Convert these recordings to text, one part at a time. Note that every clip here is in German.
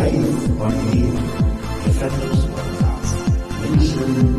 Live von Leben, der. Menschen.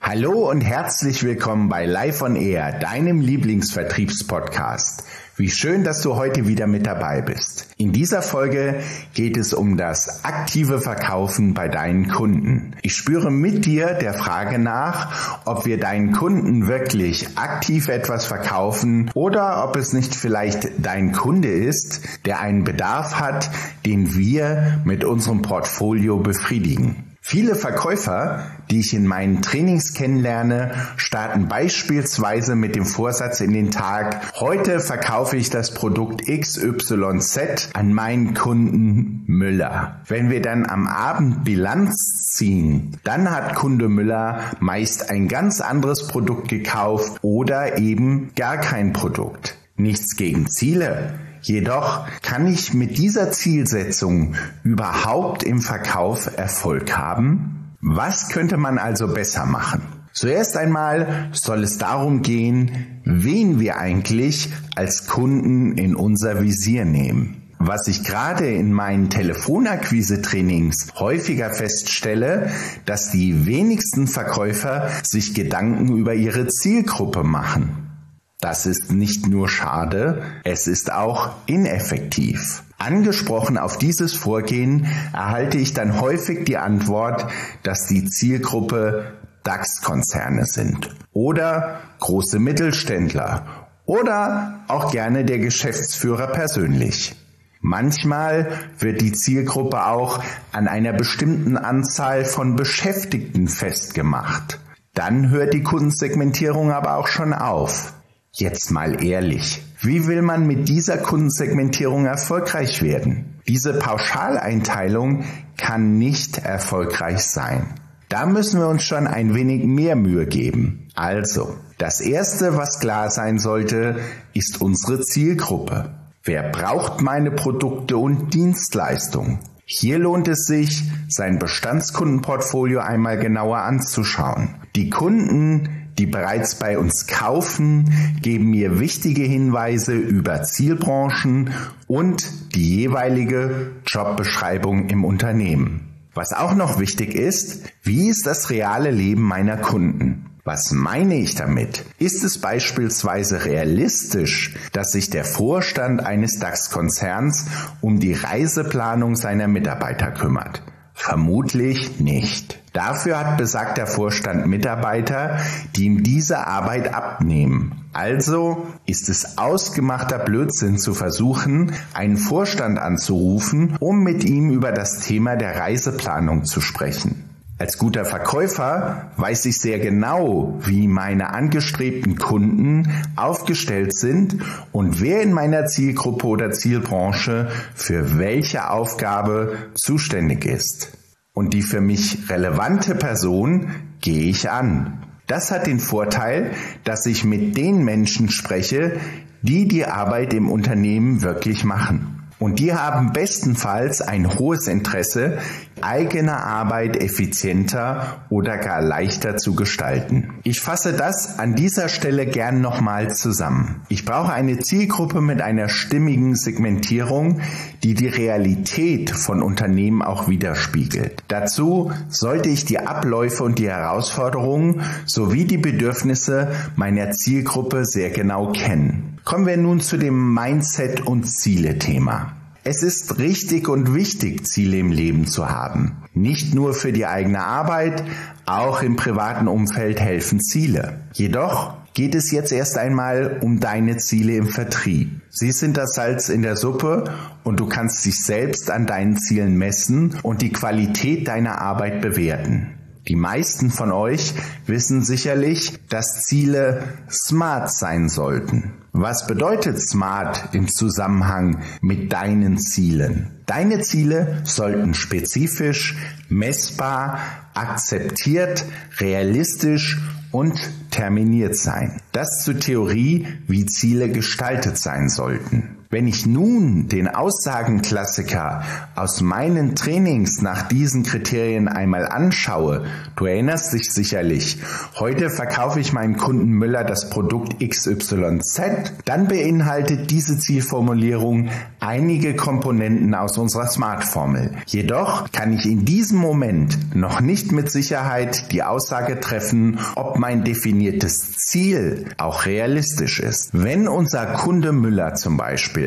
Hallo und herzlich willkommen bei Live on Air, deinem Lieblingsvertriebspodcast. Wie schön, dass du heute wieder mit dabei bist. In dieser Folge geht es um das aktive Verkaufen bei deinen Kunden. Ich spüre mit dir der Frage nach, ob wir deinen Kunden wirklich aktiv etwas verkaufen oder ob es nicht vielleicht dein Kunde ist, der einen Bedarf hat, den wir mit unserem Portfolio befriedigen. Viele Verkäufer, die ich in meinen Trainings kennenlerne, starten beispielsweise mit dem Vorsatz in den Tag, heute verkaufe ich das Produkt XYZ an meinen Kunden Müller. Wenn wir dann am Abend Bilanz ziehen, dann hat Kunde Müller meist ein ganz anderes Produkt gekauft oder eben gar kein Produkt. Nichts gegen Ziele. Jedoch kann ich mit dieser Zielsetzung überhaupt im Verkauf Erfolg haben? Was könnte man also besser machen? Zuerst einmal soll es darum gehen, wen wir eigentlich als Kunden in unser Visier nehmen. Was ich gerade in meinen Telefonakquise-Trainings häufiger feststelle, dass die wenigsten Verkäufer sich Gedanken über ihre Zielgruppe machen. Das ist nicht nur schade, es ist auch ineffektiv. Angesprochen auf dieses Vorgehen erhalte ich dann häufig die Antwort, dass die Zielgruppe DAX-Konzerne sind oder große Mittelständler oder auch gerne der Geschäftsführer persönlich. Manchmal wird die Zielgruppe auch an einer bestimmten Anzahl von Beschäftigten festgemacht. Dann hört die Kundensegmentierung aber auch schon auf. Jetzt mal ehrlich, wie will man mit dieser Kundensegmentierung erfolgreich werden? Diese Pauschaleinteilung kann nicht erfolgreich sein. Da müssen wir uns schon ein wenig mehr Mühe geben. Also, das Erste, was klar sein sollte, ist unsere Zielgruppe. Wer braucht meine Produkte und Dienstleistungen? Hier lohnt es sich, sein Bestandskundenportfolio einmal genauer anzuschauen. Die Kunden, die bereits bei uns kaufen, geben mir wichtige Hinweise über Zielbranchen und die jeweilige Jobbeschreibung im Unternehmen. Was auch noch wichtig ist, wie ist das reale Leben meiner Kunden? Was meine ich damit? Ist es beispielsweise realistisch, dass sich der Vorstand eines DAX-Konzerns um die Reiseplanung seiner Mitarbeiter kümmert? Vermutlich nicht. Dafür hat besagter Vorstand Mitarbeiter, die ihm diese Arbeit abnehmen. Also ist es ausgemachter Blödsinn zu versuchen, einen Vorstand anzurufen, um mit ihm über das Thema der Reiseplanung zu sprechen. Als guter Verkäufer weiß ich sehr genau, wie meine angestrebten Kunden aufgestellt sind und wer in meiner Zielgruppe oder Zielbranche für welche Aufgabe zuständig ist. Und die für mich relevante Person gehe ich an. Das hat den Vorteil, dass ich mit den Menschen spreche, die die Arbeit im Unternehmen wirklich machen. Und die haben bestenfalls ein hohes Interesse, eigene Arbeit effizienter oder gar leichter zu gestalten. Ich fasse das an dieser Stelle gern nochmal zusammen. Ich brauche eine Zielgruppe mit einer stimmigen Segmentierung, die die Realität von Unternehmen auch widerspiegelt. Dazu sollte ich die Abläufe und die Herausforderungen sowie die Bedürfnisse meiner Zielgruppe sehr genau kennen. Kommen wir nun zu dem Mindset- und Ziele-Thema. Es ist richtig und wichtig, Ziele im Leben zu haben. Nicht nur für die eigene Arbeit, auch im privaten Umfeld helfen Ziele. Jedoch geht es jetzt erst einmal um deine Ziele im Vertrieb. Sie sind das Salz in der Suppe und du kannst dich selbst an deinen Zielen messen und die Qualität deiner Arbeit bewerten. Die meisten von euch wissen sicherlich, dass Ziele smart sein sollten. Was bedeutet smart im Zusammenhang mit deinen Zielen? Deine Ziele sollten spezifisch, messbar, akzeptiert, realistisch und terminiert sein. Das zur Theorie, wie Ziele gestaltet sein sollten. Wenn ich nun den Aussagenklassiker aus meinen Trainings nach diesen Kriterien einmal anschaue, du erinnerst dich sicherlich, heute verkaufe ich meinem Kunden Müller das Produkt XYZ, dann beinhaltet diese Zielformulierung einige Komponenten aus unserer Smart-Formel. Jedoch kann ich in diesem Moment noch nicht mit Sicherheit die Aussage treffen, ob mein definiertes Ziel auch realistisch ist. Wenn unser Kunde Müller zum Beispiel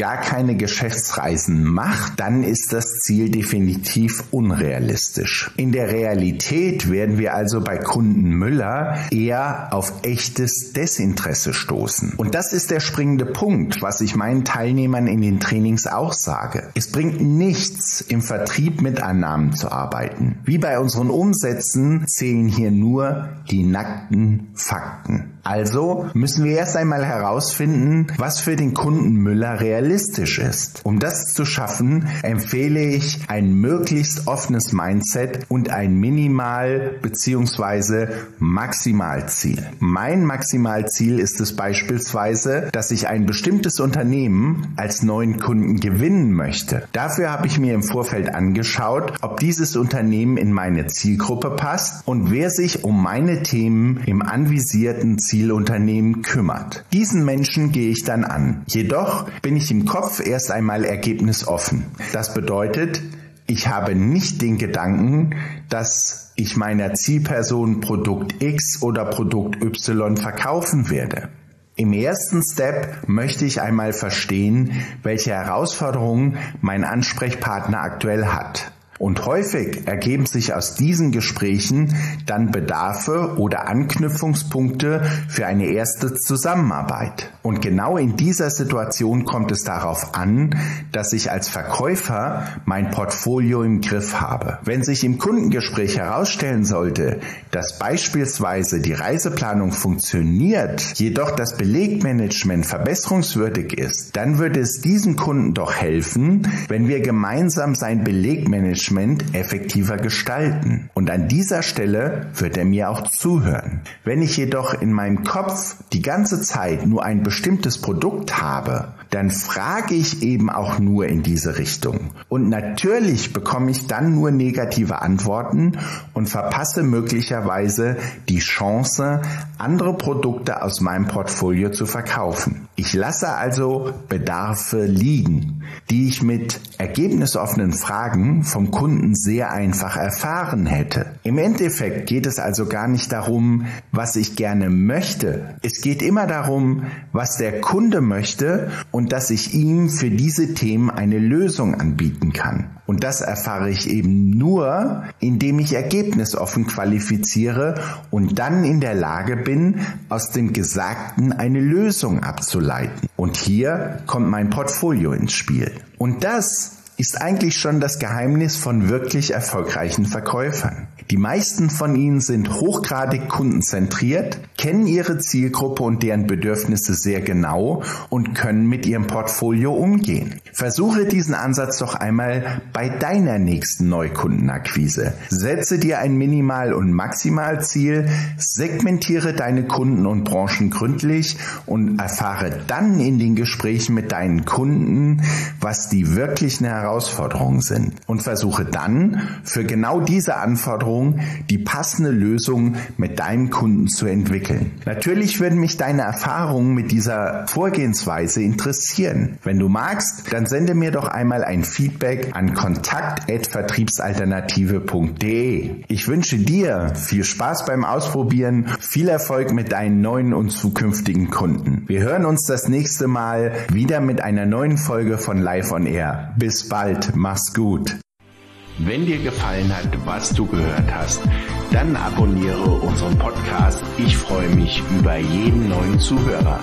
gar keine Geschäftsreisen macht, dann ist das Ziel definitiv unrealistisch. In der Realität werden wir also bei Kunden Müller eher auf echtes Desinteresse stoßen. Und das ist der springende Punkt, was ich meinen Teilnehmern in den Trainings auch sage. Es bringt nichts, im Vertrieb mit Annahmen zu arbeiten. Wie bei unseren Umsätzen zählen hier nur die nackten Fakten. Also müssen wir erst einmal herausfinden, was für den Kunden Müller realistisch ist. Um das zu schaffen, empfehle ich ein möglichst offenes Mindset und ein Minimal- bzw. Maximalziel. Mein Maximalziel ist es beispielsweise, dass ich ein bestimmtes Unternehmen als neuen Kunden gewinnen möchte. Dafür habe ich mir im Vorfeld angeschaut, ob dieses Unternehmen in meine Zielgruppe passt und wer sich um meine Themen im anvisierten Zielunternehmen kümmert. Diesen Menschen gehe ich dann an. Jedoch bin ich im Kopf erst einmal ergebnisoffen. Das bedeutet, ich habe nicht den Gedanken, dass ich meiner Zielperson Produkt X oder Produkt Y verkaufen werde. Im ersten Step möchte ich einmal verstehen, welche Herausforderungen mein Ansprechpartner aktuell hat. Und häufig ergeben sich aus diesen Gesprächen dann Bedarfe oder Anknüpfungspunkte für eine erste Zusammenarbeit. Und genau in dieser Situation kommt es darauf an, dass ich als Verkäufer mein Portfolio im Griff habe. Wenn sich im Kundengespräch herausstellen sollte, dass beispielsweise die Reiseplanung funktioniert, jedoch das Belegmanagement verbesserungswürdig ist, dann würde es diesem Kunden doch helfen, wenn wir gemeinsam sein Belegmanagement Management effektiver gestalten. Und an dieser Stelle wird er mir auch zuhören. Wenn ich jedoch in meinem Kopf die ganze Zeit nur ein bestimmtes Produkt habe, dann frage ich eben auch nur in diese Richtung. Und natürlich bekomme ich dann nur negative Antworten und verpasse möglicherweise die Chance, andere Produkte aus meinem Portfolio zu verkaufen. Ich lasse also Bedarfe liegen, die ich mit ergebnisoffenen Fragen vom Kunden sehr einfach erfahren hätte. Im Endeffekt geht es also gar nicht darum, was ich gerne möchte. Es geht immer darum, was der Kunde möchte und dass ich ihm für diese Themen eine Lösung anbieten kann. Und das erfahre ich eben nur, indem ich ergebnisoffen qualifiziere und dann in der Lage bin, aus dem Gesagten eine Lösung abzuleiten. Und hier kommt mein Portfolio ins Spiel. Und das ist eigentlich schon das Geheimnis von wirklich erfolgreichen Verkäufern. Die meisten von ihnen sind hochgradig kundenzentriert, kennen ihre Zielgruppe und deren Bedürfnisse sehr genau und können mit ihrem Portfolio umgehen. Versuche diesen Ansatz doch einmal bei deiner nächsten Neukundenakquise. Setze dir ein Minimal- und Maximalziel, segmentiere deine Kunden und Branchen gründlich und erfahre dann in den Gesprächen mit deinen Kunden, was die wirklichen Herausforderungen sind und versuche dann für genau diese Anforderungen die passende Lösung mit deinem Kunden zu entwickeln. Natürlich würden mich deine Erfahrungen mit dieser Vorgehensweise interessieren. Wenn du magst, dann sende mir doch einmal ein Feedback an kontakt@vertriebsalternative.de. Ich wünsche dir viel Spaß beim Ausprobieren, viel Erfolg mit deinen neuen und zukünftigen Kunden. Wir hören uns das nächste Mal wieder mit einer neuen Folge von Live on Air. Bis bald, mach's gut. Wenn dir gefallen hat, was du gehört hast, dann abonniere unseren Podcast. Ich freue mich über jeden neuen Zuhörer.